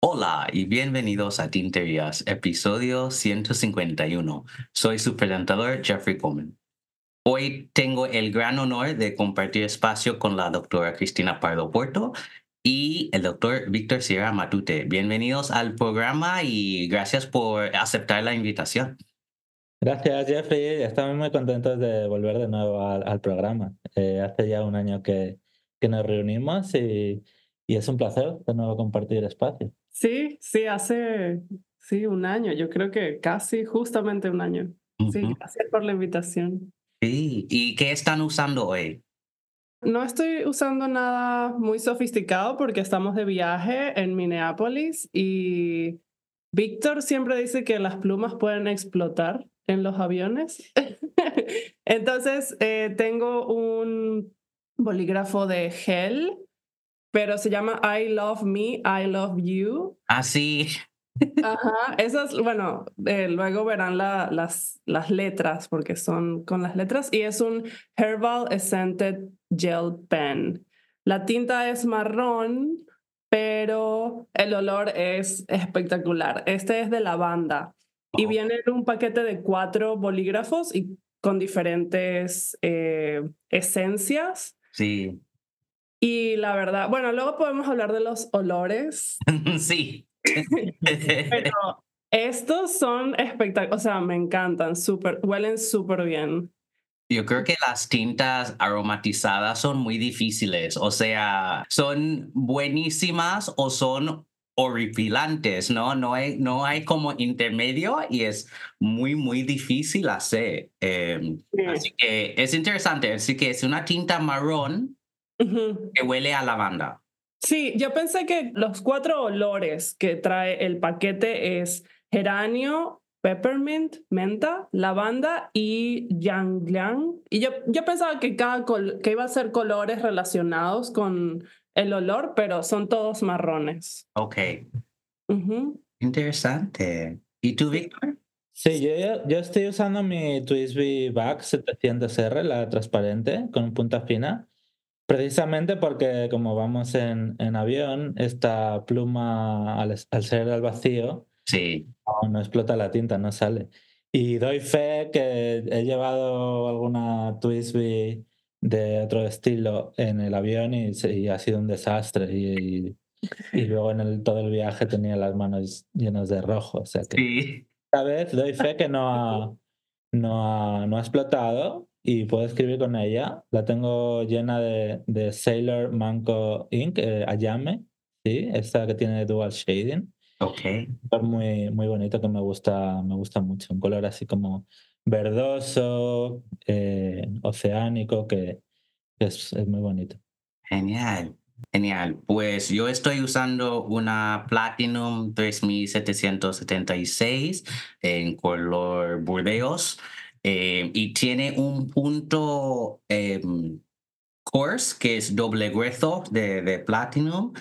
Hola y bienvenidos a Tinterías, episodio 151. Soy su presentador Jeffrey Coleman. Hoy tengo el gran honor de compartir espacio con la doctora Cristina Pardo Puerto y el doctor Víctor Sierra Matute. Bienvenidos al programa y gracias por aceptar la invitación. Gracias, Jeffrey. Estamos muy contentos de volver de nuevo al, programa. Eh, hace ya un año que, que nos reunimos y, y, es un placer de nuevo compartir espacio. Sí, sí, hace sí, un año. Yo creo que casi justamente un año. Sí, gracias por la invitación. Sí, ¿y qué están usando hoy? No estoy usando nada muy sofisticado porque estamos de viaje en Minneapolis y Víctor siempre dice que las plumas pueden explotar en los aviones. Entonces, eh, tengo un bolígrafo de gel, pero se llama I Love Me, I Love You. Así. Ah, Ajá, esas, bueno, eh, luego verán la, las, las letras porque son con las letras y es un Herbal Scented Gel Pen. La tinta es marrón, pero el olor es espectacular. Este es de lavanda y viene en un paquete de cuatro bolígrafos y con diferentes eh, esencias. Sí. Y la verdad, bueno, luego podemos hablar de los olores. sí. Pero estos son espectaculares, o sea, me encantan, super, huelen súper bien. Yo creo que las tintas aromatizadas son muy difíciles, o sea, son buenísimas o son horripilantes, ¿no? No hay, no hay como intermedio y es muy, muy difícil hacer. Em, así que es interesante, así que es una tinta marrón que huele a lavanda. Sí, yo pensé que los cuatro olores que trae el paquete es geranio, peppermint, menta, lavanda y yangliang. Y yo, yo pensaba que, cada que iba a ser colores relacionados con el olor, pero son todos marrones. Ok. Interesante. ¿Y tú, Víctor? Sí, yo, yo estoy usando mi Twisby Bag 700R, la transparente, con punta fina. Precisamente porque como vamos en, en avión, esta pluma al, ser al vacío, sí. no, explota la tinta, no sale. Y doy fe que he llevado alguna Twisby de otro estilo en el avión y, ha sido un desastre. Y, y, luego en el, todo el viaje tenía las manos llenas de rojo. O sea que sí. esta vez doy fe que no ha, no ha, no ha explotado y puedo escribir con ella. La tengo llena de, de Sailor Manco Ink, eh, Ayame, ¿sí? esta que tiene dual shading. Ok. Muy, muy bonito que me gusta, me gusta mucho. Un color así como verdoso, eh, oceánico, que, es, es muy bonito. Genial. Genial. Pues yo estoy usando una Platinum 3776 en color burdeos. Eh, y tiene un punto eh, coarse que es doble grueso de, de Platinum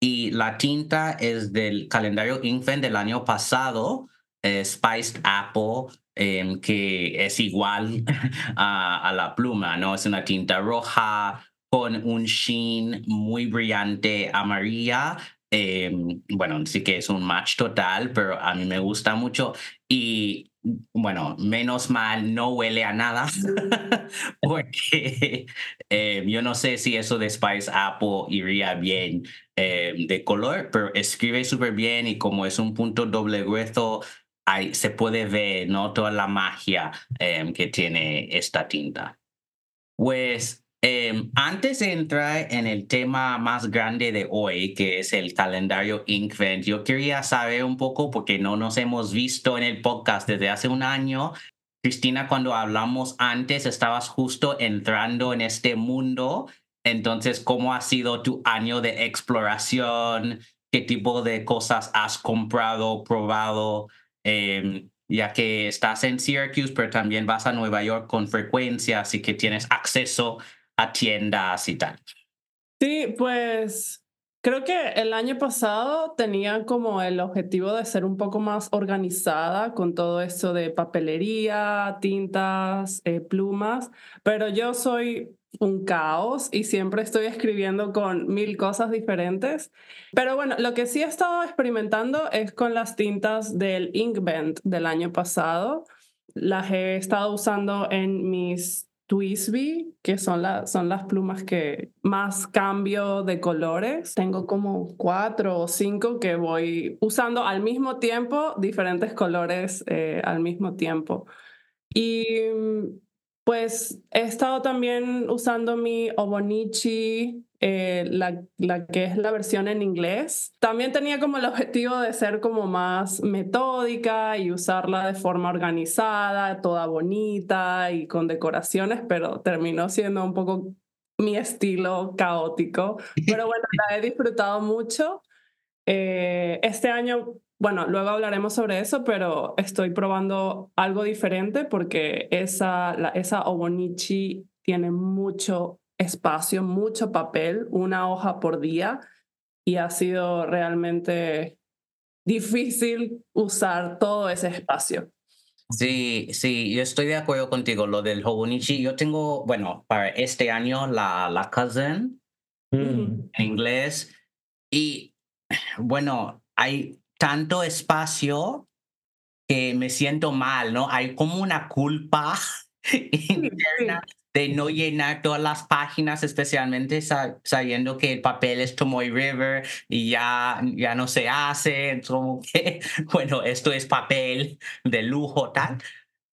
y la tinta es del calendario Inkfen del año pasado, eh, Spiced Apple, em, que es igual a, a, la pluma, ¿no? Es una tinta roja con un sheen muy brillante amarilla. Em, bueno, sí que es un match total, pero a mí me gusta mucho. Y bueno, menos mal no huele a nada, porque eh, yo no sé si eso de Spice Apple iría bien eh, de color, pero escribe súper bien y como es un punto doble grueso, ahí se puede ver ¿no? toda la magia eh, que tiene esta tinta. Pues Em, antes de entrar en el tema más grande de hoy, que es el calendario Inkvent, yo quería saber un poco, porque no nos hemos visto en el podcast desde hace un año. Cristina, cuando hablamos antes, estabas justo entrando en este mundo. Entonces, ¿cómo ha sido tu año de exploración? ¿Qué tipo de cosas has comprado, probado? Em, ya que estás en Syracuse, pero también vas a Nueva York con frecuencia, así que tienes acceso a tiendas y tal. Sí, pues Creo que el año pasado tenía como el objetivo de ser un poco más organizada con todo esto de papelería, tintas, eh, plumas, pero yo soy un caos y siempre estoy escribiendo con mil cosas diferentes. Pero bueno, lo que sí he estado experimentando es con las tintas del Inkbend del año pasado. Las he estado usando en mis Twisby, que son, son las plumas que más cambio de colores. Tengo como cuatro o cinco que voy usando al mismo tiempo, diferentes colores eh, al mismo tiempo. Y pues he estado también usando mi Obonichi, eh, la, la, que es la versión en inglés. También tenía como el objetivo de ser como más metódica y usarla de forma organizada, toda bonita y con decoraciones, pero terminó siendo un poco mi estilo caótico. Pero bueno, la he disfrutado mucho. Eh, este año bueno, luego hablaremos sobre eso, pero estoy probando algo diferente porque esa, la, esa Obonichi tiene mucho espacio, mucho papel, una hoja por día y ha sido realmente difícil usar todo ese espacio. Sí, sí, yo estoy de acuerdo contigo. Lo del Hobonichi, yo tengo, bueno, para este año la, la cousin mm. en inglés y bueno, hay tanto espacio que me siento mal, ¿no? Hay como una culpa interna de no llenar todas las páginas, especialmente sabiendo que el papel es Tomoy River y ya, ya no se hace, como que, bueno, esto es papel de lujo, tal.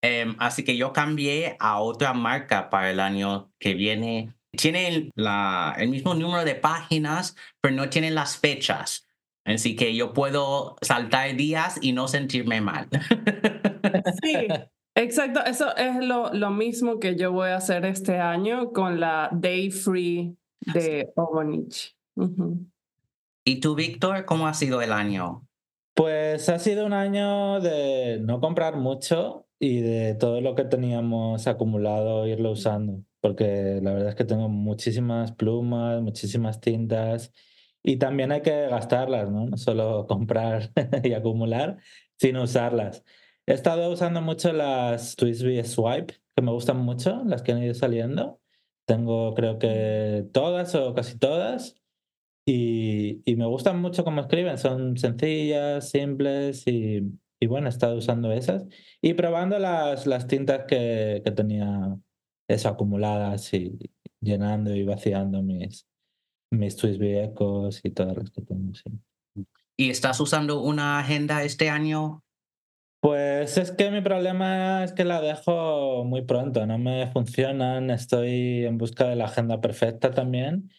Em, así que yo cambié a otra marca para el año que viene. Tiene la, el mismo número de páginas, pero no tiene las fechas. Así que yo puedo saltar días y no sentirme mal. Sí, exacto. Eso es lo, lo mismo que yo voy a hacer este año con la Day Free de Obonich. ¿Y tú, Víctor, cómo ha sido el año? Pues ha sido un año de no comprar mucho y de todo lo que teníamos acumulado irlo usando, porque la verdad es que tengo muchísimas plumas, muchísimas tintas y también hay que gastarlas, ¿no? No solo comprar y acumular, sino usarlas. He estado usando mucho las Twisby Swipe, que me gustan mucho, las que han ido saliendo. Tengo creo que todas o casi todas. Y, y me gustan mucho cómo escriben, son sencillas, simples y, y, bueno, he estado usando esas. Y probando las, las tintas que, que tenía eso acumuladas y llenando y vaciando mis, mis tweets viejos y todas las que tengo. ¿Y estás usando una agenda este año? Pues es que mi problema es que la dejo muy pronto, no me funcionan, estoy en busca de la agenda perfecta también.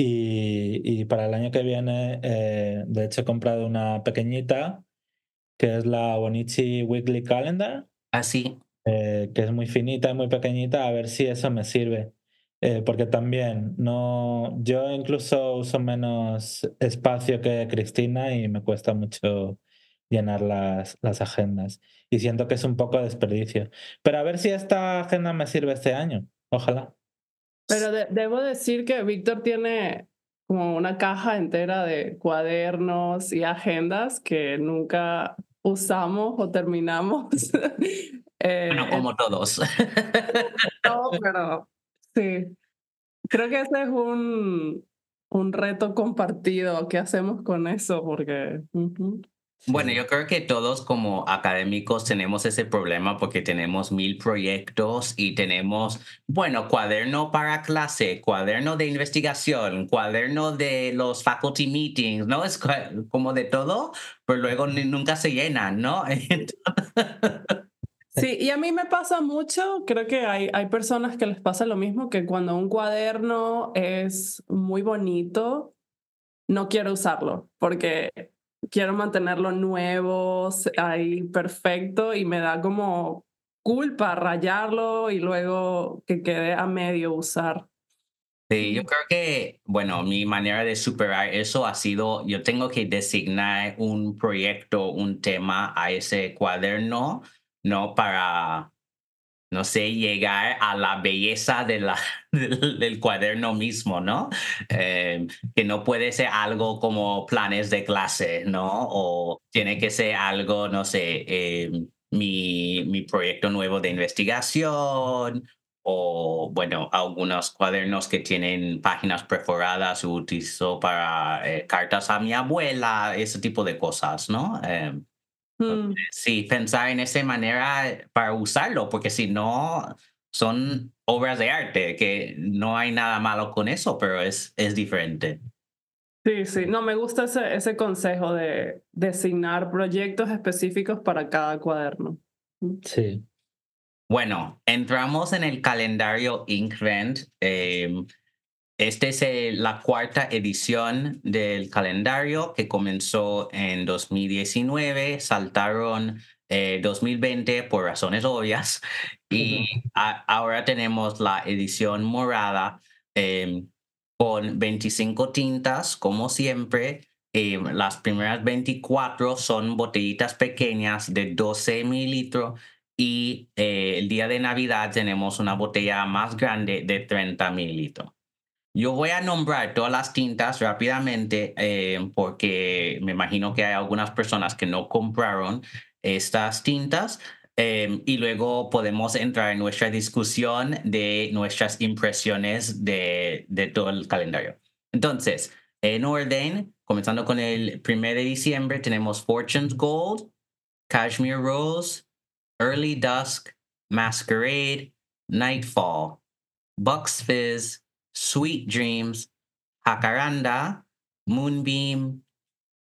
Y, y para el año que viene, eh, de hecho, he comprado una pequeñita, que es la Bonichi Weekly Calendar. Así. Ah, eh, que es muy finita y muy pequeñita, a ver si eso me sirve. Eh, porque también no, yo incluso uso menos espacio que Cristina y me cuesta mucho llenar las, las agendas. Y siento que es un poco desperdicio. Pero a ver si esta agenda me sirve este año. Ojalá. Pero debo decir que Víctor tiene como una caja entera de cuadernos y agendas que nunca usamos o terminamos. eh, bueno, como todos. no, pero Sí, creo que ese es un, un reto compartido. ¿Qué hacemos con eso? Porque... Bueno, yo creo que todos como académicos tenemos ese problema porque tenemos mil proyectos y tenemos, bueno, cuaderno para clase, cuaderno de investigación, cuaderno de los faculty meetings, ¿no? Es como de todo, pero luego nunca se llenan, ¿no? Sí, y a mí me pasa mucho, creo que hay, hay personas que les pasa lo mismo, que cuando un cuaderno es muy bonito, no quiero usarlo porque quiero mantenerlo nuevo, ahí perfecto y me da como culpa rayarlo y luego que quede a medio usar. Sí, yo creo que, bueno, mi manera de superar eso ha sido, yo tengo que designar un proyecto, un tema a ese cuaderno ¿no? Para, no sé, llegar a la belleza de la, del, cuaderno mismo, ¿no? Eh, que no puede ser algo como planes de clase, ¿no? O tiene que ser algo, no sé, eh, mi, mi proyecto nuevo de investigación o, bueno, algunos cuadernos que tienen páginas perforadas utilizo para eh, cartas a mi abuela, ese tipo de cosas, ¿no? Mm. Sí, pensar en esa manera para usarlo, porque si no, son obras de arte, que no hay nada malo con eso, pero es, es diferente. Sí, sí, no, me gusta ese, ese consejo de designar proyectos específicos para cada cuaderno. Sí. Bueno, entramos en el calendario Inkvent. Eh, esta es la cuarta edición del calendario que comenzó en 2019, saltaron 2020 eh, por razones obvias y ahora tenemos la edición morada em, con 25 tintas, como siempre. Em, las primeras 24 son botellitas pequeñas de 12 mililitros y eh, el día de Navidad tenemos una botella más grande de 30 mililitros. Yo voy a nombrar todas las tintas rápidamente eh, porque me imagino que hay algunas personas que no compraron estas tintas eh, y luego podemos entrar en nuestra discusión de nuestras impresiones de, de todo el calendario. Entonces, en orden, comenzando con el 1 de diciembre, tenemos Fortune's Gold, Cashmere Rose, Early Dusk, Masquerade, Nightfall, Bucks Fizz, Sweet Dreams, Jacaranda, Moonbeam,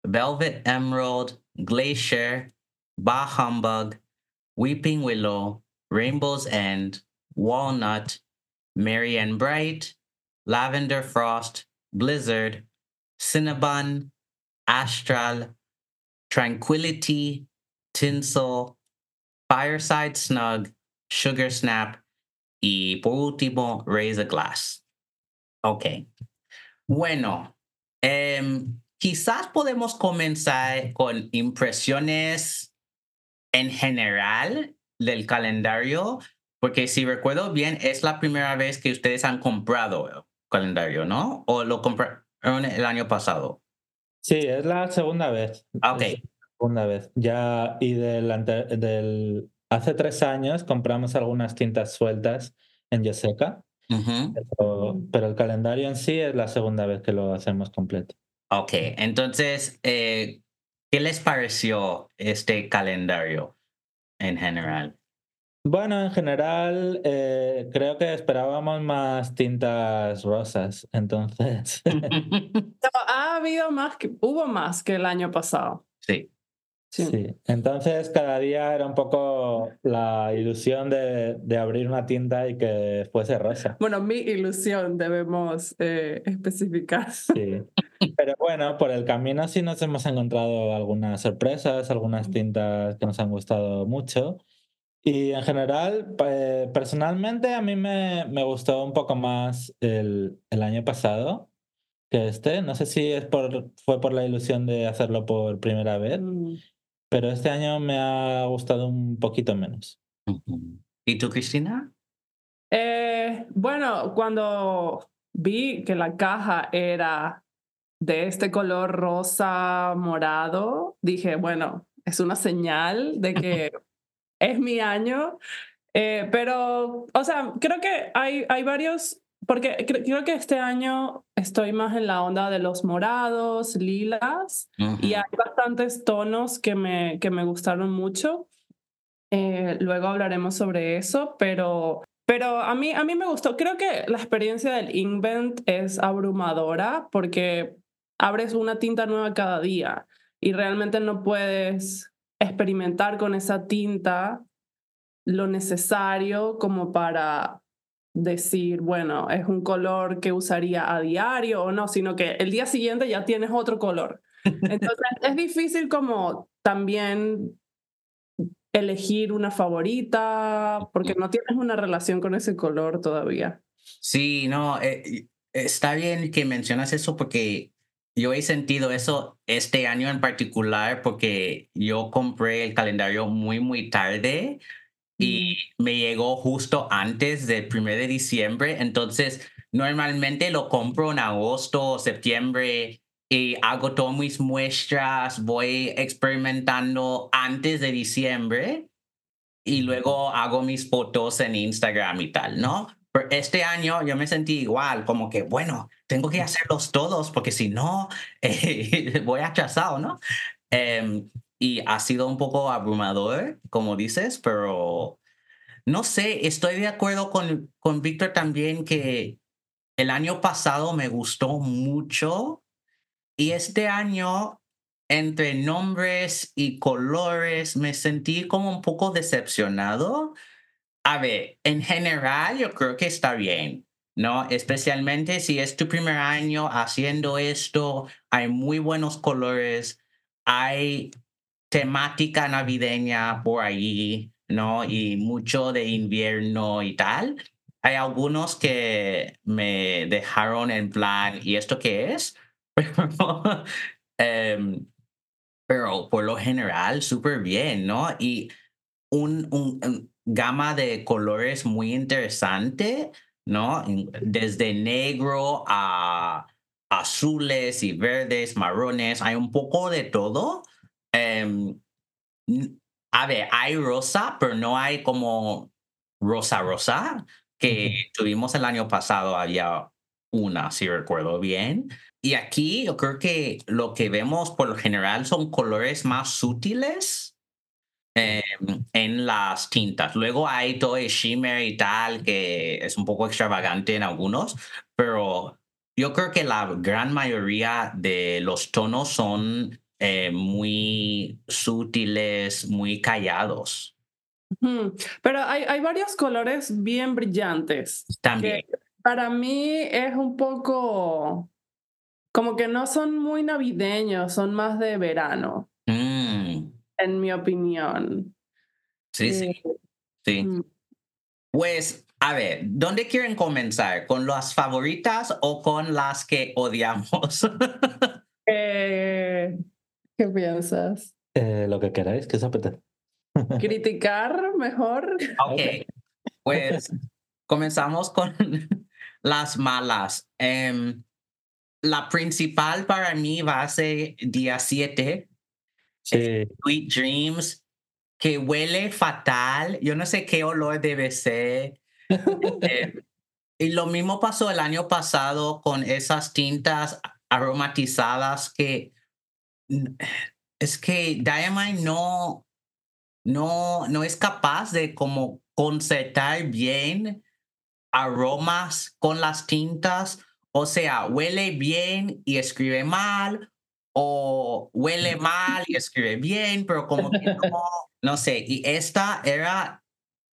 Velvet Emerald, Glacier, Bah Humbug, Weeping Willow, Rainbow's End, Walnut, Merry and Bright, Lavender Frost, Blizzard, Cinnabon, Astral, Tranquility, Tinsel, Fireside Snug, Sugar Snap, y por último, Raise a Glass. Ok. Bueno, em, quizás podemos comenzar con impresiones en general del calendario, porque si recuerdo bien, es la primera vez que ustedes han comprado el calendario, ¿no? ¿O lo compraron el año pasado? Sí, es la segunda vez. Ah, ok. segunda vez. Ya, y del, del, hace tres años compramos algunas tintas sueltas en Yoseca pero, el calendario en sí es la segunda vez que lo hacemos completo. Ok, entonces, eh, ¿qué les pareció este calendario en general? Bueno, en general eh, creo que esperábamos más tintas rosas, entonces. ha habido más que, hubo más que el año pasado. Sí. Sí. entonces cada día era un poco la ilusión de, de, abrir una tienda y que fuese rosa. Bueno, mi ilusión debemos eh, especificar. Sí, pero bueno, por el camino sí nos hemos encontrado algunas sorpresas, algunas tintas que nos han gustado mucho. Y en general, personalmente a mí me, me, gustó un poco más el, el año pasado que este. No sé si es por, fue por la ilusión de hacerlo por primera vez. Mm pero este año me ha gustado un poquito menos. ¿Y tú, Cristina? Eh, bueno, cuando vi que la caja era de este color rosa morado, dije, bueno, es una señal de que es mi año. Eh, pero, o sea, creo que hay, hay varios porque creo que este año estoy más en la onda de los morados, lilas, y hay bastantes tonos que me, que me gustaron mucho. Eh, luego hablaremos sobre eso, pero, pero a, mí, a mí me gustó. Creo que la experiencia del Invent es abrumadora porque abres una tinta nueva cada día y realmente no puedes experimentar con esa tinta lo necesario como para decir, bueno, es un color que usaría a diario o no, sino que el día siguiente ya tienes otro color. Entonces es difícil como también elegir una favorita porque no tienes una relación con ese color todavía. Sí, no, eh, está bien que mencionas eso porque yo he sentido eso este año en particular porque yo compré el calendario muy, muy tarde y me llegó justo antes del 1 de diciembre, entonces normalmente lo compro en agosto o septiembre y hago todas mis muestras, voy experimentando antes de diciembre y luego hago mis fotos en Instagram y tal, ¿no? Pero este año yo me sentí igual, como que, bueno, tengo que hacerlos todos porque si no, eh, voy atrasado, ¿no? Em, y ha sido un poco abrumador, como dices, pero no sé, estoy de acuerdo con, con Víctor también que el año pasado me gustó mucho y este año entre nombres y colores me sentí como un poco decepcionado. A ver, en general yo creo que está bien, ¿no? Especialmente si es tu primer año haciendo esto, hay muy buenos colores, hay temática navideña por ahí, ¿no? Y mucho de invierno y tal. Hay algunos que me dejaron en plan, ¿y esto qué es? Em, pero por lo general, súper bien, ¿no? Y un, un, gama de colores muy interesante, ¿no? Desde negro a azules y verdes, marrones, hay un poco de todo. Em, a ver, hay rosa, pero no hay como rosa rosa que tuvimos el año pasado, había una, si recuerdo bien. Y aquí yo creo que lo que vemos por lo general son colores más sutiles em, en las tintas. Luego hay todo el shimmer y tal, que es un poco extravagante en algunos, pero yo creo que la gran mayoría de los tonos son eh, muy sutiles, muy callados. Pero hay, hay varios colores bien brillantes. También. para mí es un poco como que no son muy navideños, son más de verano, mm. en mi opinión. Sí, sí. Eh, sí. Mm. Pues, a ver, ¿dónde quieren comenzar? ¿Con las favoritas o con las que odiamos? eh, ¿Qué piensas? Eh, lo que queráis, que se apetece. ¿Criticar mejor? Ok, pues comenzamos con las malas. Em, la principal para mí va a ser día 7. Sí. Sweet Dreams, que huele fatal. Yo no sé qué olor debe ser. Eh, y lo mismo pasó el año pasado con esas tintas aromatizadas que es que Diamond no, no, no es capaz de como concertar bien aromas con las tintas o sea, huele bien y escribe mal, o huele mal y escribe bien, pero como que no, no sé. Y esta era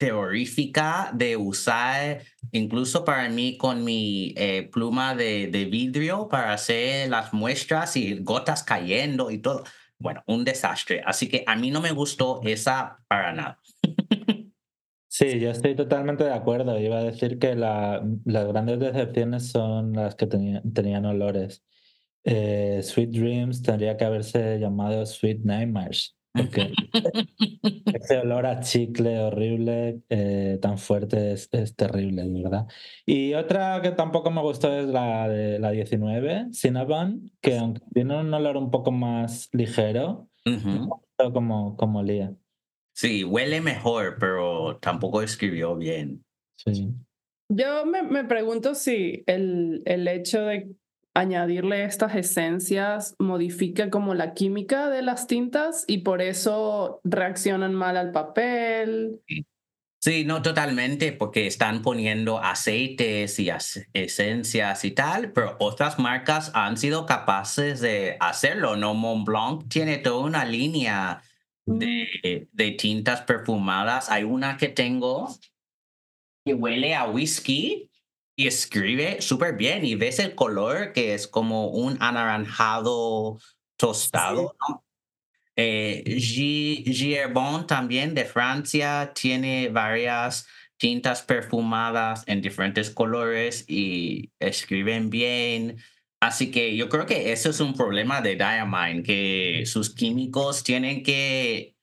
terrorífica de usar, incluso para mí con mi eh, pluma de, de vidrio para hacer las muestras y gotas cayendo y todo. Bueno, un desastre. Así que a mí no me gustó esa para nada. Sí, yo estoy totalmente de acuerdo. Iba a decir que la, las grandes decepciones son las que tenían olores. Eh, Sweet Dreams tendría que haberse llamado Sweet Nightmares, porque ese olor a chicle horrible, eh, tan fuerte, es, es, terrible, ¿verdad? Y otra que tampoco me gustó es la de la 19, Cinnabon, que aunque tiene un olor un poco más ligero, como, como olía. Sí, huele mejor, pero tampoco escribió bien. Sí. Yo me, me pregunto si el, el hecho de añadirle estas esencias modifica como la química de las tintas y por eso reaccionan mal al papel. Sí. no totalmente, porque están poniendo aceites y esencias y tal, pero otras marcas han sido capaces de hacerlo, ¿no? Montblanc tiene toda una línea de, de tintas perfumadas. Hay una que tengo que huele a whisky y escribe súper bien y ves el color que es como un anaranjado tostado. ¿no? Eh, Gierbon también de Francia tiene varias tintas perfumadas en diferentes colores y escriben bien. Así que yo creo que eso es un problema de Diamine, que sus químicos tienen que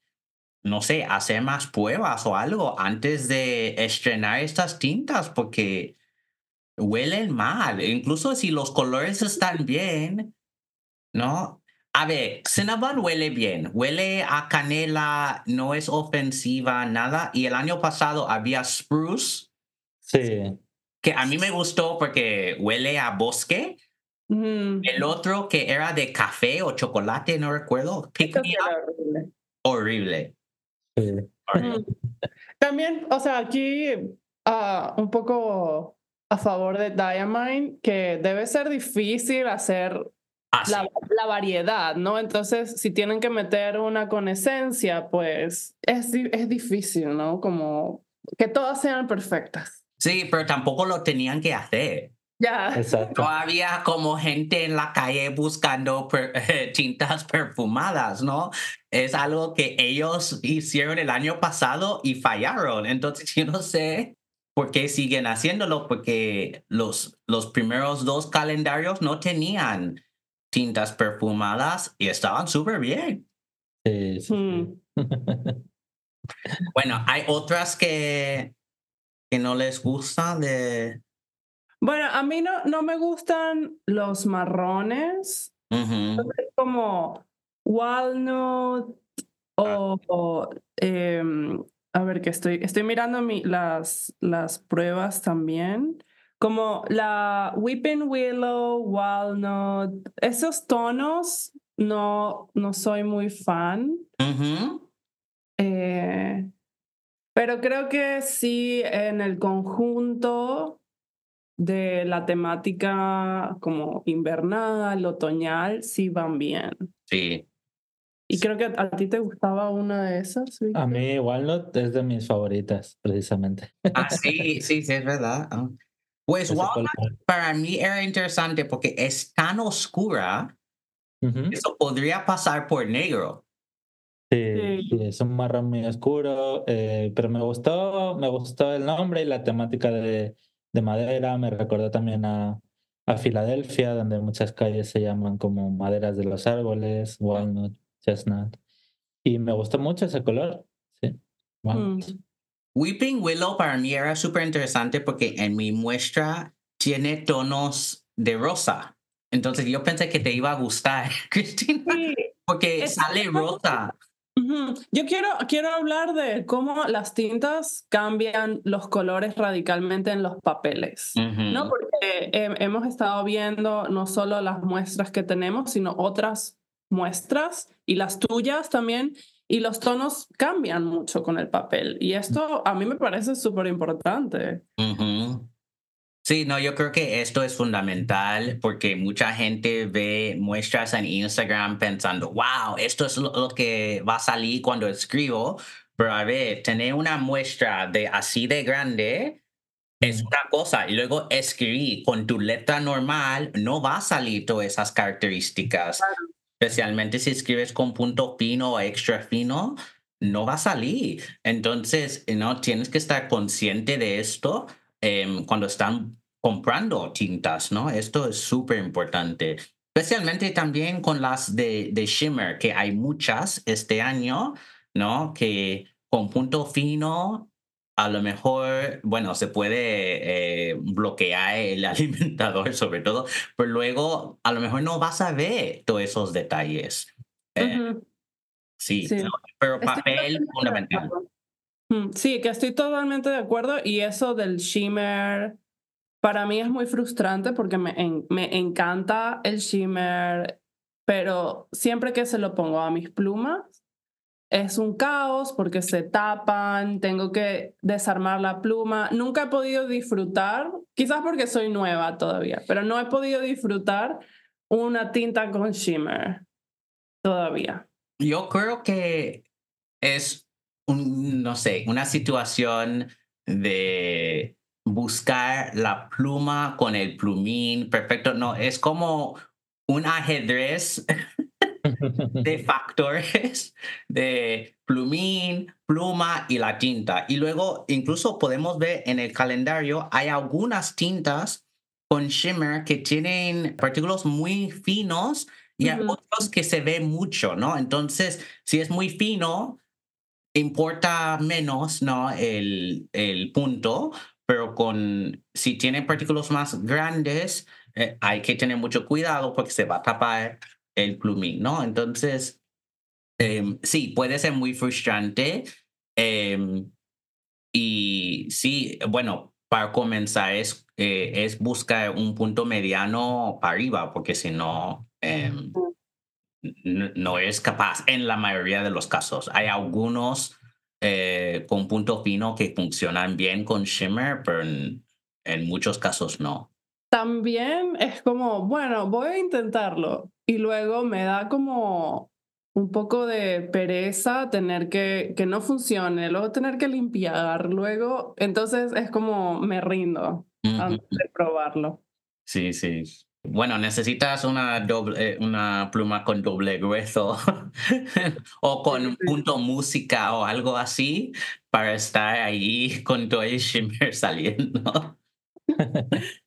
no sé, hacer más pruebas o algo antes de estrenar estas tintas porque huelen mal. Incluso si los colores están bien, ¿no? A ver, Cinnabon huele bien, huele a canela, no es ofensiva, nada. Y el año pasado había Spruce. Sí. Que a mí me gustó porque huele a bosque. El otro que era de café o chocolate, no recuerdo. horrible. Horrible. También, o sea, aquí uh, un poco a favor de Diamine, que debe ser difícil hacer Ah, la, variedad, ¿no? Entonces, si tienen que meter una con esencia, pues es, es difícil, ¿no? Como que todas sean perfectas. Sí, pero tampoco lo tenían que hacer. Ya. Exacto. No había como gente en la calle buscando tintas perfumadas, ¿no? Es algo que ellos hicieron el año pasado y fallaron. Entonces, yo no sé por qué siguen haciéndolo, porque los, los primeros dos calendarios no tenían tintas perfumadas y estaban súper bien. Sí, mm. bueno, hay otras que, que no les gusta de... Bueno, a mí no, no me gustan los marrones. Como walnut o, em, a ver que estoy, estoy mirando mi, las, las pruebas también como la Weeping Willow, Walnut, esos tonos no, no soy muy fan. Eh, pero creo que sí en el conjunto de la temática como invernal, otoñal, sí van bien. Sí. Y creo que a ti te gustaba una de esas. A mí Walnut es de mis favoritas, precisamente. Ah, sí, sí, sí, es verdad. Ah. Pues Walnut para mí era interesante porque es tan oscura, eso podría pasar por negro. Sí, sí, es un marrón muy oscuro, eh, pero me gustó, me gustó el nombre y la temática de, de madera, me recordó también a, a Filadelfia, donde muchas calles se llaman como maderas de los árboles, walnut, chestnut, y me gustó mucho ese color, sí. Mm. Weeping Willow para mí era súper interesante porque en mi muestra tiene tonos de rosa. Entonces yo pensé que te iba a gustar, Cristina, porque sale rosa. Yo quiero, quiero hablar de cómo las tintas cambian los colores radicalmente en los papeles, ¿no? Porque hemos estado viendo no solo las muestras que tenemos, sino otras muestras y las tuyas también, y los tonos cambian mucho con el papel. Y esto a mí me parece súper importante. Sí, no, yo creo que esto es fundamental porque mucha gente ve muestras en Instagram pensando, wow, esto es lo, que va a salir cuando escribo. Pero a ver, tener una muestra de así de grande es una cosa y luego escribir con tu letra normal no va a salir todas esas características especialmente si escribes con punto fino o extra fino, no va a salir. Entonces, no tienes que estar consciente de esto em, cuando están comprando tintas, ¿no? Esto es súper importante. Especialmente también con las de, de Shimmer, que hay muchas este año, ¿no? Que con punto fino a lo mejor, bueno, se puede eh, bloquear el alimentador sobre todo, pero luego a lo mejor no vas a ver todos esos detalles. Eh, sí, pero papel fundamental. Sí, que estoy totalmente de acuerdo y eso del shimmer para mí es muy frustrante porque me, me encanta el shimmer, pero siempre que se lo pongo a mis plumas, es un caos porque se tapan, tengo que desarmar la pluma. Nunca he podido disfrutar, quizás porque soy nueva todavía, pero no he podido disfrutar una tinta con shimmer todavía. Yo creo que es, un, no sé, una situación de buscar la pluma con el plumín perfecto. No, es como un ajedrez de factores de plumín, pluma y la tinta. Y luego incluso podemos ver en el calendario, hay algunas tintas con shimmer que tienen partículas muy finos y hay otros que se ve mucho, ¿no? Entonces, si es muy fino, importa menos, ¿no? El, el punto, pero con, si tiene partículas más grandes, eh, hay que tener mucho cuidado porque se va a tapar el plumín, ¿no? Entonces, em, sí, puede ser muy frustrante. Em, y sí, bueno, para comenzar es, eh, es buscar un punto mediano para arriba, porque si no, em, no es capaz en la mayoría de los casos. Hay algunos eh, con punto fino que funcionan bien con shimmer, pero en, muchos casos no. También es como, bueno, voy a intentarlo y luego me da como un poco de pereza tener que que no funcione, luego tener que limpiar, luego, entonces es como me rindo antes de probarlo. Sí, sí. Bueno, necesitas una, doble, eh, una pluma con doble grueso o con punto música o algo así para estar ahí con todo el shimmer saliendo.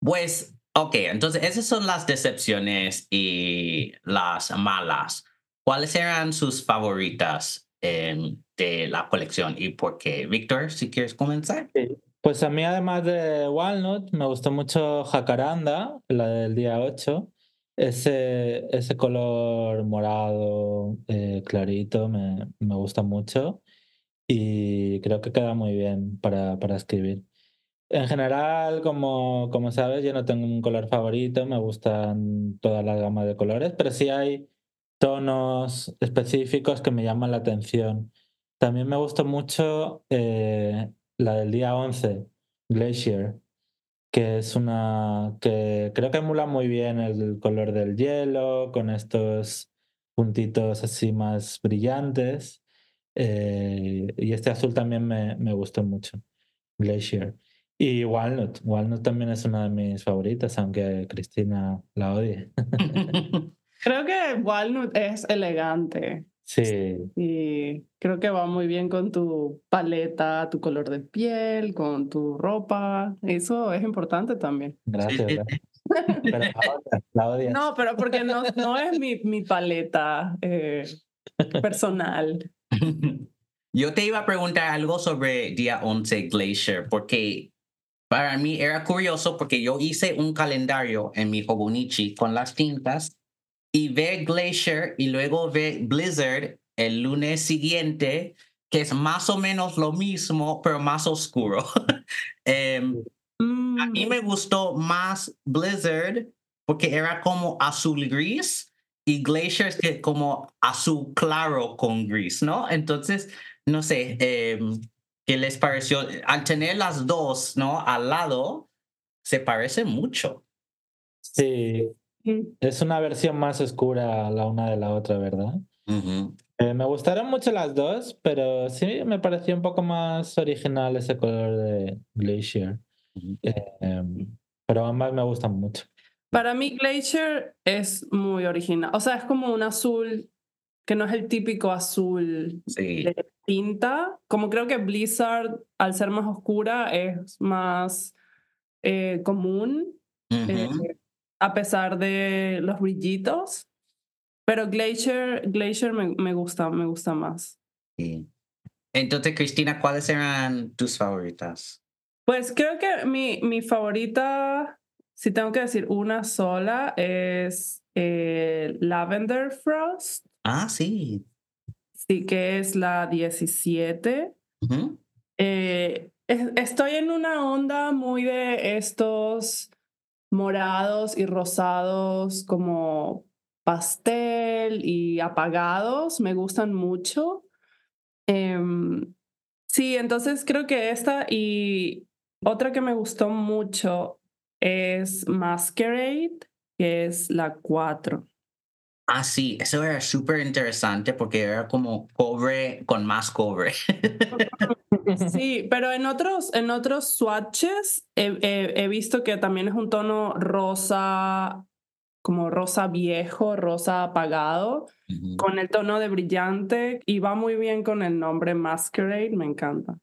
pues, ok, entonces esas son las decepciones y las malas. ¿Cuáles eran sus favoritas em, de la colección y por qué? Víctor, si quieres comenzar. Pues a mí, además de Walnut, me gustó mucho Jacaranda, la del día 8. Ese, ese color morado eh, clarito me, me, gusta mucho y creo que queda muy bien para, para escribir. En general, como, como sabes, yo no tengo un color favorito, me gustan toda la gama de colores, pero sí hay tonos específicos que me llaman la atención. También me gustó mucho eh, la del día 11, Glacier, que es una que creo que emula muy bien el color del hielo, con estos puntitos así más brillantes. Eh, y este azul también me, me gustó mucho, Glacier. Y Walnut, Walnut también es una de mis favoritas, aunque Cristina la odie. Creo que Walnut es elegante. Sí. Y creo que va muy bien con tu paleta, tu color de piel, con tu ropa. Eso es importante también. Gracias. No, pero porque no, no es mi, mi paleta eh, personal. Yo te iba a preguntar algo sobre día 11 Glacier, porque para mí era curioso porque yo hice un calendario en mi Hobonichi con las tintas y ve Glacier y luego ve Blizzard el lunes siguiente, que es más o menos lo mismo, pero más oscuro. Em, a mí mm. me gustó más Blizzard porque era como azul gris y Glacier es como azul claro con gris, ¿no? Entonces, no sé, em, ¿qué les pareció? Al tener las dos, ¿no? Al lado, se parece mucho. Sí, es una versión más oscura la una de la otra, ¿verdad? Eh, me gustaron mucho las dos, pero sí me pareció un poco más original ese color de Glacier. Em, pero ambas me gustan mucho. Para mí Glacier es muy original. O sea, es como un azul que no es el típico azul de tinta. Como creo que Blizzard, al ser más oscura, es más eh, común a pesar de los brillitos. Pero Glacier, Glacier me, me gusta, me gusta más. Entonces, Cristina, ¿cuáles eran tus favoritas? Pues creo que mi, mi favorita, si tengo que decir una sola, es eh, Lavender Frost. Ah, sí. Sí, que es la 17. Eh, estoy en una onda muy de estos morados y rosados como pastel y apagados, me gustan mucho. Em, sí, entonces creo que esta y otra que me gustó mucho es Masquerade, que es la 4. Ah, sí, eso era súper interesante porque era como cobre con más cobre. Sí, pero en otros, en otros swatches he, visto que también es un tono rosa, como rosa viejo, rosa apagado, con el tono de brillante y va muy bien con el nombre Masquerade, me encanta.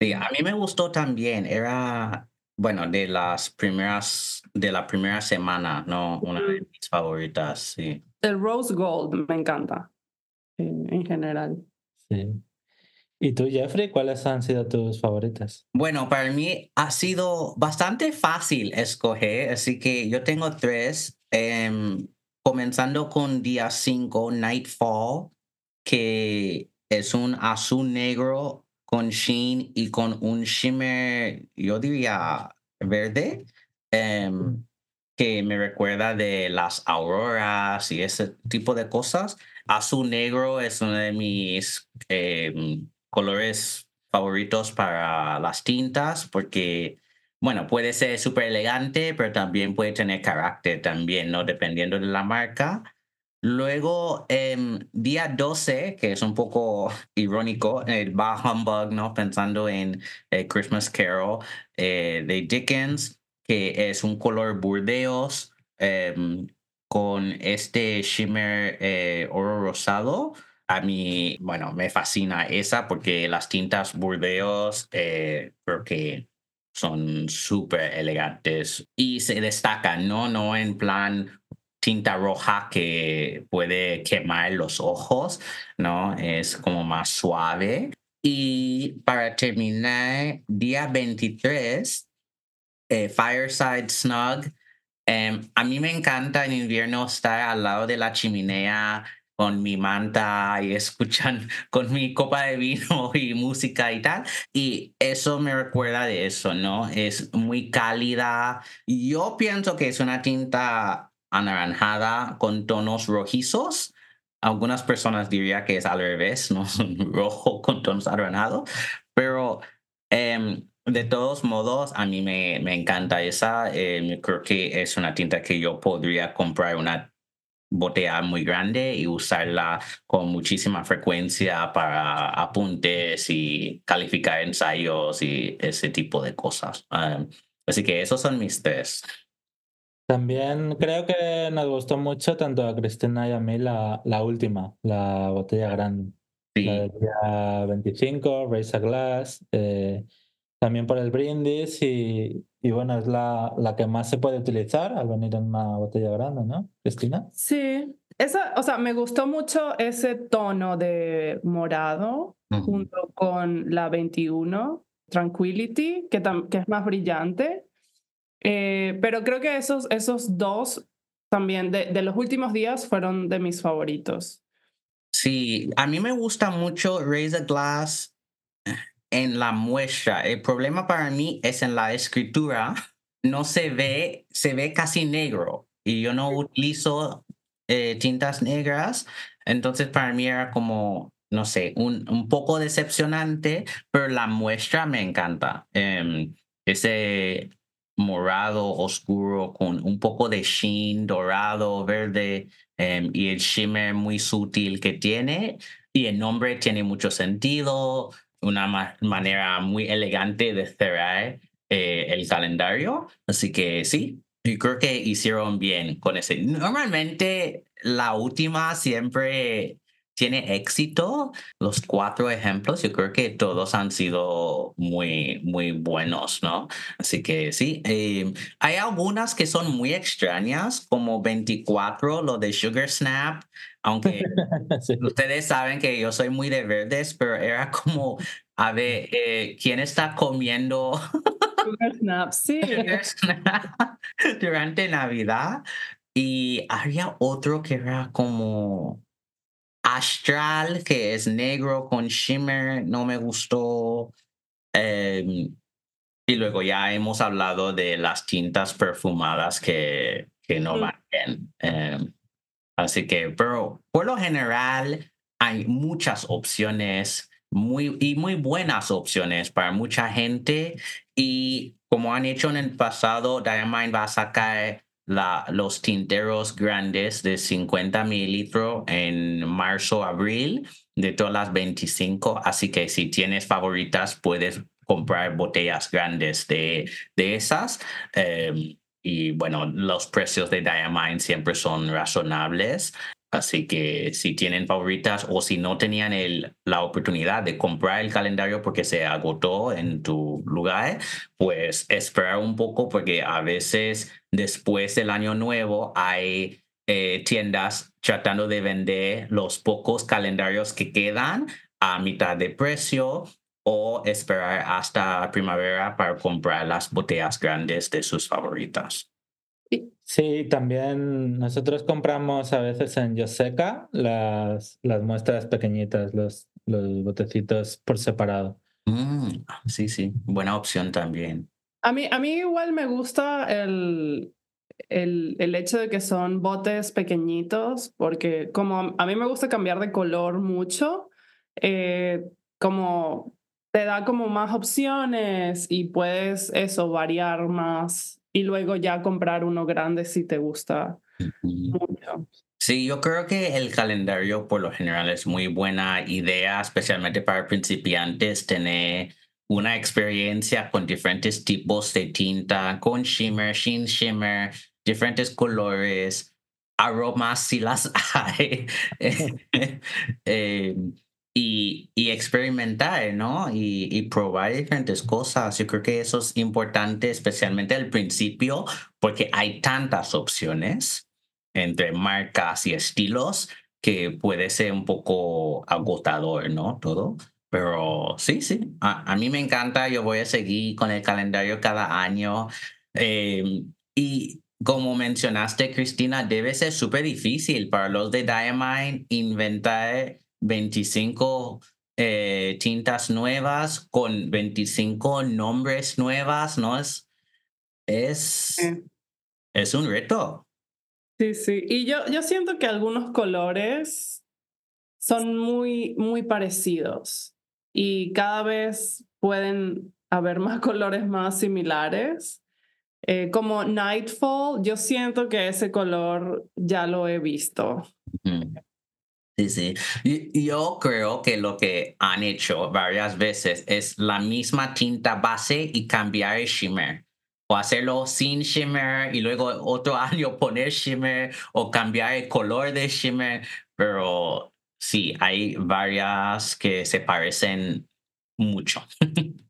Sí, a mí me gustó también, era, bueno, de las primeras, de la primera semana, ¿no? Una de mis favoritas, sí. El Rose Gold me encanta, en general. Sí. ¿Y tú, Jeffrey, cuáles han sido tus favoritas? Bueno, para mí ha sido bastante fácil escoger, así que yo tengo tres. Em, comenzando con día 5, Nightfall, que es un azul negro con sheen y con un shimmer, yo diría verde, em, que me recuerda de las auroras y ese tipo de cosas. Azul negro es uno de mis em, colores favoritos para las tintas porque, bueno, puede ser súper elegante, pero también puede tener carácter también, ¿no? Dependiendo de la marca. Luego, em, día 12, que es un poco irónico, el Bah Humbug, ¿no? Pensando en eh, Christmas Carol eh, de Dickens, que es un color burdeos em, con este shimmer eh, oro rosado a mí, bueno, me fascina esa porque las tintas Burdeos creo que son súper elegantes y se destacan, ¿no? No en plan tinta roja que puede quemar los ojos, ¿no? Es como más suave. Y para terminar, día 23, eh, Fireside Snug. Em, a mí me encanta en invierno estar al lado de la chimenea con mi manta y escuchan con mi copa de vino y música y tal. Y eso me recuerda de eso, ¿no? Es muy cálida. Yo pienso que es una tinta anaranjada con tonos rojizos. Algunas personas dirían que es al revés, ¿no? Rojo con tonos anaranjados. Pero em, de todos modos, a mí me, me encanta esa. Eh, creo que es una tinta que yo podría comprar una botella muy grande y usarla con muchísima frecuencia para apuntes y calificar ensayos y ese tipo de cosas. Así que esos son mis tres. También creo que nos gustó mucho tanto a Cristina y a mí la, la última, la botella grande. La del día 25, Raise a Glass. Eh, también por el brindis y, y bueno, es la, la, que más se puede utilizar al venir en una botella grande, ¿no, Cristina? Sí, esa, o sea, me gustó mucho ese tono de morado junto con la 21, Tranquility, que, que es más brillante. Eh, pero creo que esos, esos dos también de, de los últimos días fueron de mis favoritos. Sí, a mí me gusta mucho Raise a Glass en la muestra. El problema para mí es en la escritura. No se ve, se ve casi negro y yo no utilizo eh, tintas negras. Entonces para mí era como, no sé, un, un poco decepcionante, pero la muestra me encanta. Em, ese morado oscuro con un poco de sheen dorado, verde em, y el shimmer muy sutil que tiene. Y el nombre tiene mucho sentido una manera muy elegante de cerrar eh, el calendario. Así que sí, yo creo que hicieron bien con ese. Normalmente la última siempre tiene éxito. Los cuatro ejemplos, yo creo que todos han sido muy, muy buenos, ¿no? Así que sí, eh, hay algunas que son muy extrañas, como 24, lo de Sugar Snap, aunque ustedes saben que yo soy muy de verdes, pero era como, a ver, eh, ¿quién está comiendo? Sugar Snap, sí. Sugar Snap durante Navidad. Y había otro que era como Astral, que es negro con shimmer, no me gustó. Em, y luego ya hemos hablado de las tintas perfumadas que, que no van bien. Em, así que, pero por lo general hay muchas opciones muy, y muy buenas opciones para mucha gente. Y como han hecho en el pasado, Diamond va a sacar los tinteros grandes de 50 mililitros en marzo, abril, de todas las 25. Así que si tienes favoritas, puedes comprar botellas grandes de, de esas. Em, y bueno, los precios de Diamond siempre son razonables. Así que si tienen favoritas o si no tenían el, la oportunidad de comprar el calendario porque se agotó en tu lugar, pues esperar un poco porque a veces después del año nuevo hay eh, tiendas tratando de vender los pocos calendarios que quedan a mitad de precio o esperar hasta primavera para comprar las botellas grandes de sus favoritas. Sí, también nosotros compramos a veces en Yoseca las, las muestras pequeñitas, los, los botecitos por separado. Mm, sí, sí, buena opción también. A mí, a mí igual me gusta el, el, el, hecho de que son botes pequeñitos, porque como a mí me gusta cambiar de color mucho, eh, como te da como más opciones y puedes eso, variar más y luego ya comprar uno grande si te gusta mucho. Sí, yo creo que el calendario por lo general es muy buena idea, especialmente para principiantes, tener una experiencia con diferentes tipos de tinta, con shimmer, sin shimmer, diferentes colores, aromas si las hay. eh, y, y experimentar, ¿no? Y, y, probar diferentes cosas. Yo creo que eso es importante, especialmente al principio, porque hay tantas opciones entre marcas y estilos que puede ser un poco agotador, ¿no? Todo. Pero sí, sí, a, a mí me encanta, yo voy a seguir con el calendario cada año. Eh, y como mencionaste, Cristina, debe ser súper difícil para los de Diamine inventar 25 eh, tintas nuevas con 25 nombres nuevas, ¿no? Es, es, es un reto. Sí, sí. Y yo, yo siento que algunos colores son muy, muy parecidos y cada vez pueden haber más colores más similares. Eh, como Nightfall, yo siento que ese color ya lo he visto. Sí, sí. Yo creo que lo que han hecho varias veces es la misma tinta base y cambiar el shimmer. O hacerlo sin shimmer y luego otro año poner shimmer o cambiar el color de shimmer. Pero sí, hay varias que se parecen mucho.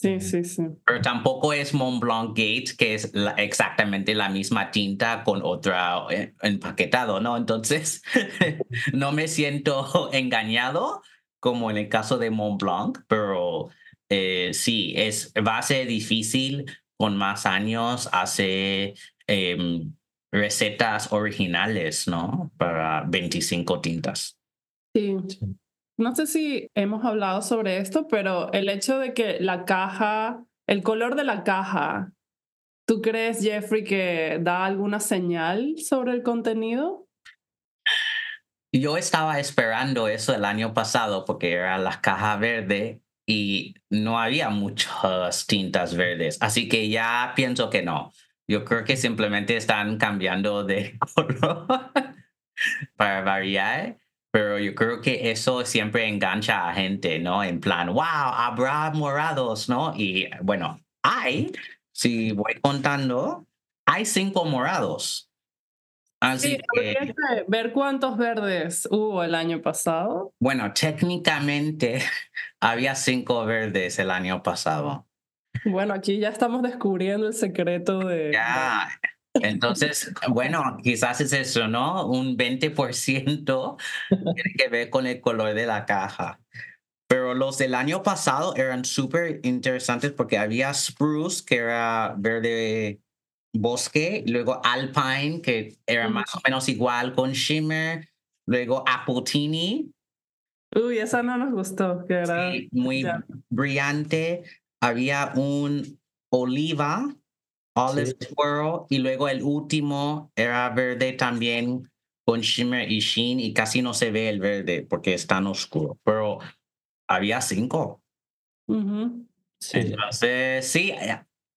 Sí, sí, sí. Pero tampoco es Mont Blanc Gate, que es exactamente la misma tinta con otra eh, empaquetado, ¿no? Entonces, no me siento engañado como en el caso de Mont Blanc, pero eh, sí, es, va a ser difícil con más años hacer em, recetas originales, ¿no? Para 25 tintas. Sí. No sé si hemos hablado sobre esto, pero el hecho de que la caja, el color de la caja, ¿tú crees, Jeffrey, que da alguna señal sobre el contenido? Yo estaba esperando eso el año pasado porque era la caja verde y no había muchas tintas verdes, así que ya pienso que no. Yo creo que simplemente están cambiando de color para variar pero yo creo que eso siempre engancha a gente, ¿no? En plan, wow, habrá morados, ¿no? Y bueno, hay, si voy contando, hay cinco morados. Así sí, que, ver cuántos verdes hubo el año pasado. Bueno, técnicamente había cinco verdes el año pasado. Bueno, aquí ya estamos descubriendo el secreto de... Ya, entonces, bueno, quizás es eso, ¿no? Un 20% tiene que ver con el color de la caja. Pero los del año pasado eran súper interesantes porque había spruce, que era verde bosque, luego alpine, que era más o menos igual con shimmer, luego apotini. Uy, esa no nos gustó, que era muy brillante. Había un oliva, Olive Twirl y luego el último era verde también con shimmer y sheen y casi no se ve el verde porque es tan oscuro, pero había cinco. sí. Entonces, sí,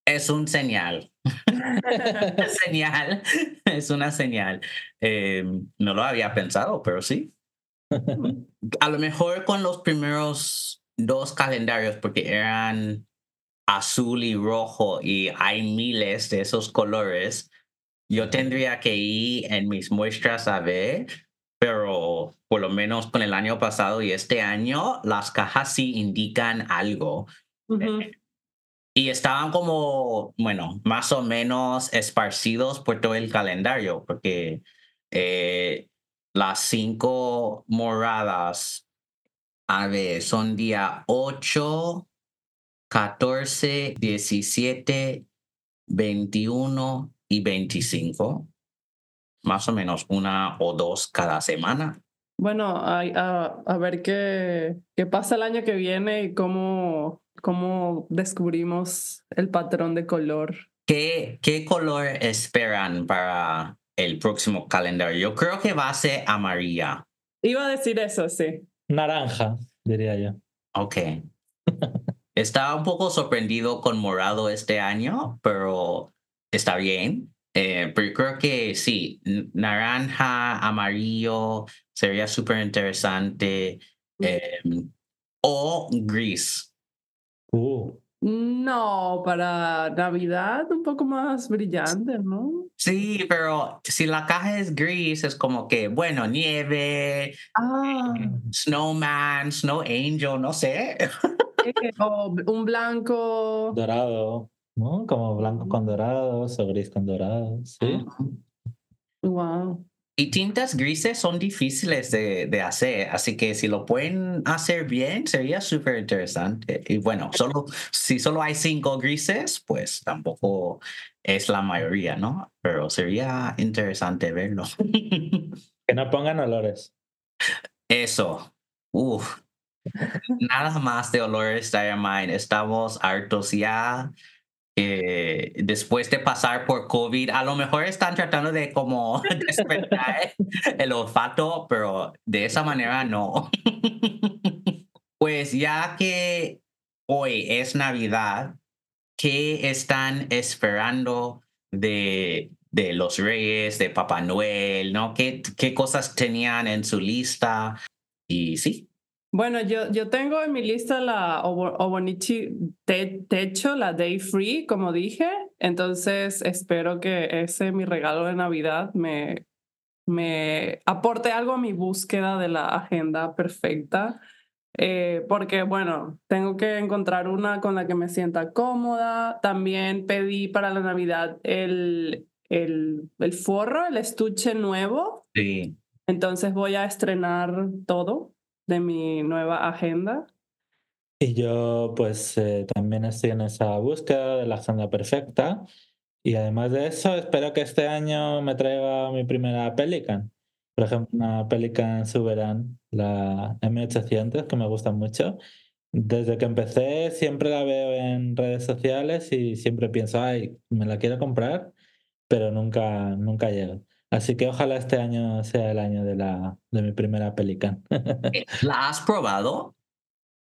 es un señal. es señal, es una señal. Em, no lo había pensado, pero sí. A lo mejor con los primeros dos calendarios, porque eran azul y rojo y hay miles de esos colores, yo tendría que ir en mis muestras a ver, pero por lo menos con el año pasado y este año, las cajas sí indican algo. Y estaban como, bueno, más o menos esparcidos por todo el calendario, porque eh, las cinco moradas A ver, son día 8, 14, 17, 21 y 25. Más o menos una o dos cada semana. Bueno, a, a, a ver qué, qué pasa el año que viene y cómo, cómo descubrimos el patrón de color. ¿Qué, ¿Qué color esperan para el próximo calendario? Yo creo que va a ser amarilla. Iba a decir eso, sí. Naranja, diría yo. Ok. Estaba un poco sorprendido con morado este año, pero está bien. Eh, pero creo que sí, naranja, amarillo, sería súper interesante. Eh, o gris. Uh. No, para Navidad un poco más brillante, ¿no? Sí, pero si la caja es gris, es como que, bueno, nieve, ah. snowman, snow angel, no sé. o un blanco. Dorado, ¿no? Como blanco con dorados o gris con dorados, sí. Wow. Y tintas grises son difíciles de, de, hacer, así que si lo pueden hacer bien, sería súper interesante. Y bueno, solo, si solo hay cinco grises, pues tampoco es la mayoría, ¿no? Pero sería interesante verlo. que no pongan olores. Eso. Uf. Nada más de olores Diamine. Estamos hartos ya. Eh, después de pasar por COVID, a lo mejor están tratando de como despertar el olfato, pero de esa manera no. pues ya que hoy es Navidad, ¿qué están esperando de, de los reyes, de Papá Noel, ¿no? ¿Qué, ¿Qué cosas tenían en su lista? Y sí, bueno, yo, yo tengo en mi lista la Obonichi Techo, la Day Free, como dije. Entonces espero que ese mi regalo de Navidad me, me aporte algo a mi búsqueda de la agenda perfecta. Eh, porque, bueno, tengo que encontrar una con la que me sienta cómoda. También pedí para la Navidad el, el, el forro, el estuche nuevo. Sí. Entonces voy a estrenar todo de mi nueva agenda. Y yo pues eh, también estoy en esa búsqueda de la agenda perfecta. Y además de eso, espero que este año me traiga mi primera Pelican. Por ejemplo, una Pelican Suberan, la M800, que me gusta mucho. Desde que empecé siempre la veo en redes sociales y siempre pienso, ay, me la quiero comprar, pero nunca, nunca llego. Así que ojalá este año sea el año de, la, de mi primera Pelican. Eh, ¿La has probado?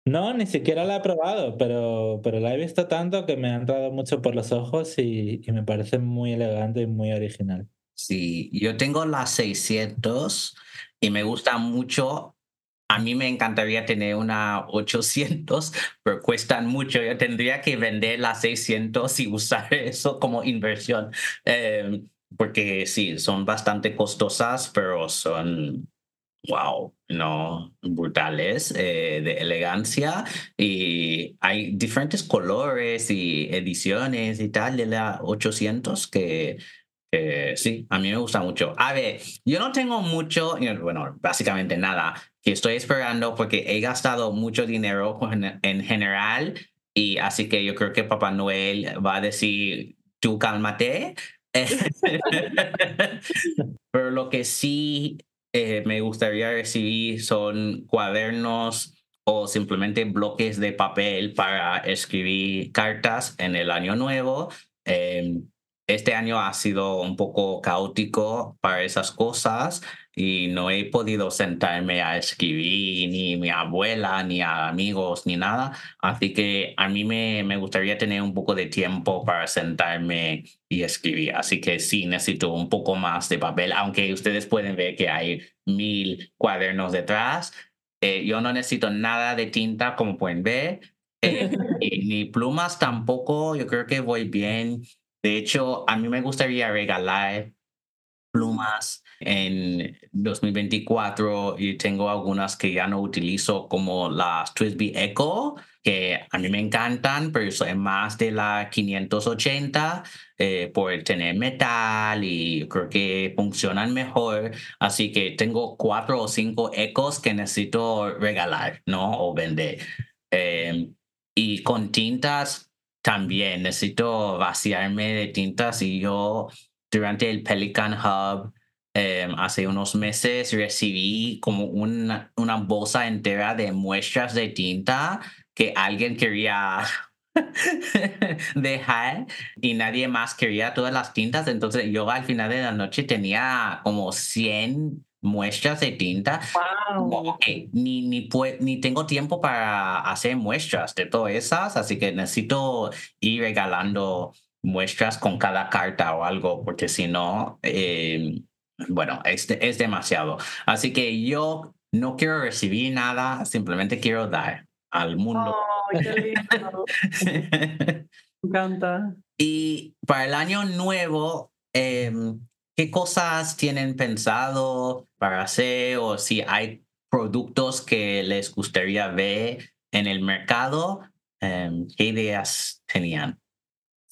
No, ni siquiera la he probado, pero, pero la he visto tanto que me ha entrado mucho por los ojos y, y me parece muy elegante y muy original. Sí, yo tengo la 600 y me gusta mucho. A mí me encantaría tener una 800, pero cuestan mucho. Yo tendría que vender la 600 y usar eso como inversión. Eh, porque sí, son bastante costosas, pero son, wow, no, brutales, eh, de elegancia. Y hay diferentes colores y ediciones y tal de la 800 que sí, a mí me gusta mucho. A ver, yo no tengo mucho, bueno, básicamente nada, que estoy esperando porque he gastado mucho dinero en general y así que yo creo que Papá Noel va a decir, tú cálmate, Pero lo que sí eh, me gustaría recibir son cuadernos o simplemente bloques de papel para escribir cartas en el año nuevo. Em, este año ha sido un poco caótico para esas cosas y no he podido sentarme a escribir ni mi abuela, ni a amigos, ni nada. Así que a mí me, me gustaría tener un poco de tiempo para sentarme y escribir. Así que sí, necesito un poco más de papel, aunque ustedes pueden ver que hay mil cuadernos detrás. Eh, yo no necesito nada de tinta, como pueden ver. Eh, ni plumas tampoco, yo creo que voy bien. De hecho, a mí me gustaría regalar plumas en 2024 y tengo algunas que ya no utilizo como las Twisby Echo que a mí me encantan, pero soy más de la 580 eh, por tener metal y creo que funcionan mejor. Así que tengo cuatro o cinco ecos que necesito regalar, ¿no? O vender. Eh, y con tintas también necesito vaciarme de tintas y yo durante el Pelican Hub eh, hace unos meses recibí como una, una bolsa entera de muestras de tinta que alguien quería dejar y nadie más quería todas las tintas. Entonces yo al final de la noche tenía como 100 muestras de tinta. Wow. ni, ni, ni tengo tiempo para hacer muestras de todas esas, así que necesito ir regalando muestras con cada carta o algo, porque si no, eh, bueno, es, es demasiado. Así que yo no quiero recibir nada, simplemente quiero dar al mundo. Oh, qué lindo. Me encanta. Y para el año nuevo, eh, ¿qué cosas tienen pensado para hacer o si hay productos que les gustaría ver en el mercado? Eh, ¿Qué ideas tenían?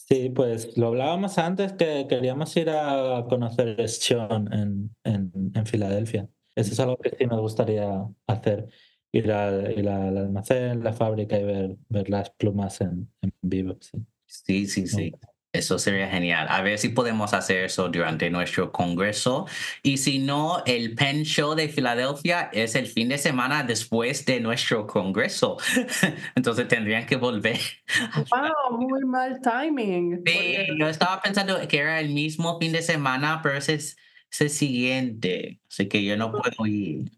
Sí, pues lo hablábamos antes que queríamos ir a conocer Sean en, en, en Filadelfia. Eso es algo que sí nos gustaría hacer ir, a, ir al almacén, la fábrica y ver, ver las plumas en, en vivo. Sí, sí, sí. sí. Eso sería genial. A ver si podemos hacer eso durante nuestro congreso. Y si no, el Pen Show de Filadelfia es el fin de semana después de nuestro congreso. Entonces tendrían que volver. Wow, muy mal timing. Sí, yo estaba pensando que era el mismo fin de semana, pero ese es el siguiente. Así que yo no puedo ir.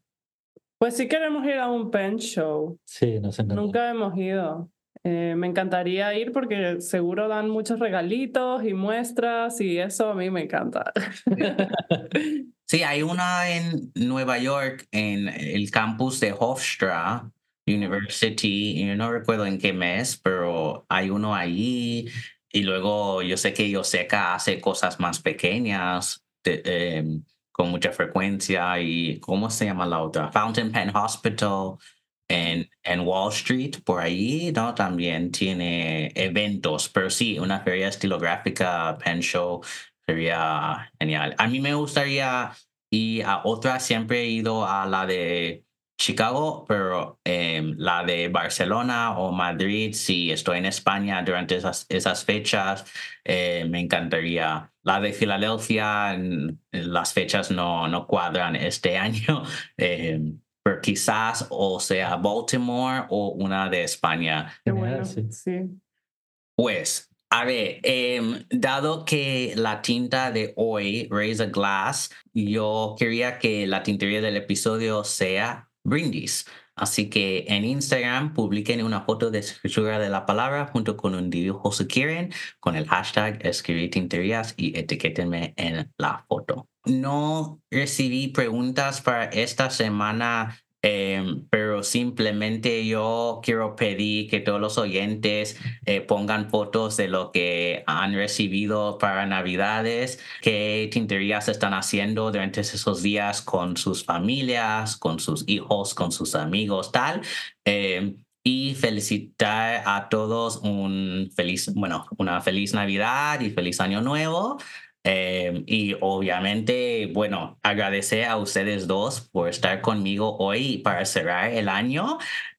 Pues sí queremos ir a un pen show. Sí, nos encanta. Nunca hemos ido. Eh, me encantaría ir porque seguro dan muchos regalitos y muestras y eso a mí me encanta. Sí, hay una en Nueva York, en el campus de Hofstra University, yo no recuerdo en qué mes, pero hay uno ahí. Y luego yo sé que Yoseca hace cosas más pequeñas. Eh, con mucha frecuencia y ¿cómo se llama la otra? Fountain Pen Hospital en, en Wall Street, por ahí, ¿no? También tiene eventos, pero sí, una feria estilográfica, pen show, sería genial. A mí me gustaría ir a otra, siempre he ido a la de Chicago, pero eh, la de Barcelona o Madrid, si estoy en España durante esas, esas fechas, eh, me encantaría. La de Filadelfia, las fechas no, no cuadran este año, eh, quizás o sea Baltimore o una de España. Qué bueno, sí. Pues, a ver, eh, dado que la tinta de hoy, Raise a Glass, yo quería que la tintería del episodio sea brindis. Así que en Instagram publiquen una foto de escritura de la palabra junto con un dibujo si quieren con el hashtag escribir tinterías y etiquétenme en la foto. No recibí preguntas para esta semana eh, pero simplemente yo quiero pedir que todos los oyentes eh, pongan fotos de lo que han recibido para Navidades, qué tinterías están haciendo durante esos días con sus familias, con sus hijos, con sus amigos, tal. Eh, y felicitar a todos un feliz, bueno, una feliz Navidad y feliz Año Nuevo. Eh, y obviamente, bueno, agradecer a ustedes dos por estar conmigo hoy para cerrar el año.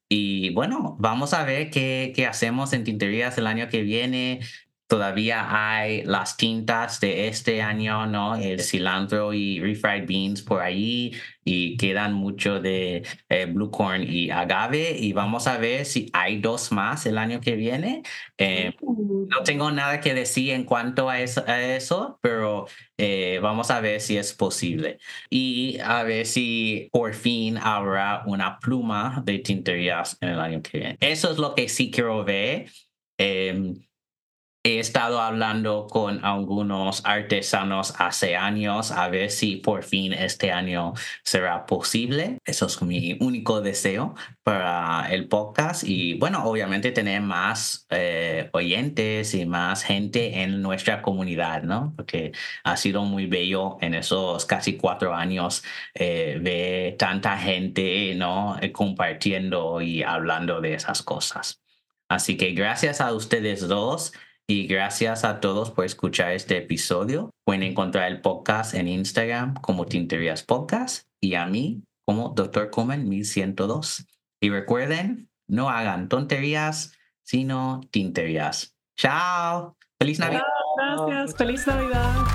Y bueno, vamos a ver qué, qué hacemos en tinterías el año que viene. Todavía hay las tintas de este año, ¿no? El cilantro y refried beans por ahí y quedan mucho de eh, blue corn y agave y vamos a ver si hay dos más el año que viene. Eh, no tengo nada que decir en cuanto a eso, a eso pero eh, vamos a ver si es posible y a ver si por fin habrá una pluma de tinterías en el año que viene. Eso es lo que sí quiero ver. He estado hablando con algunos artesanos hace años a ver si por fin este año será posible. Eso es mi único deseo para el podcast y bueno, obviamente tener más eh, oyentes y más gente en nuestra comunidad, ¿no? Porque ha sido muy bello en esos casi cuatro años eh, ver tanta gente, ¿no? Eh, compartiendo y hablando de esas cosas. Así que gracias a ustedes dos. Y gracias a todos por escuchar este episodio. Pueden encontrar el podcast en Instagram como Tinterías Podcast y a mí como Dr. Comen 1102. Y recuerden, no hagan tonterías, sino tinterías. Chao. Feliz Navidad. Gracias. Feliz Navidad.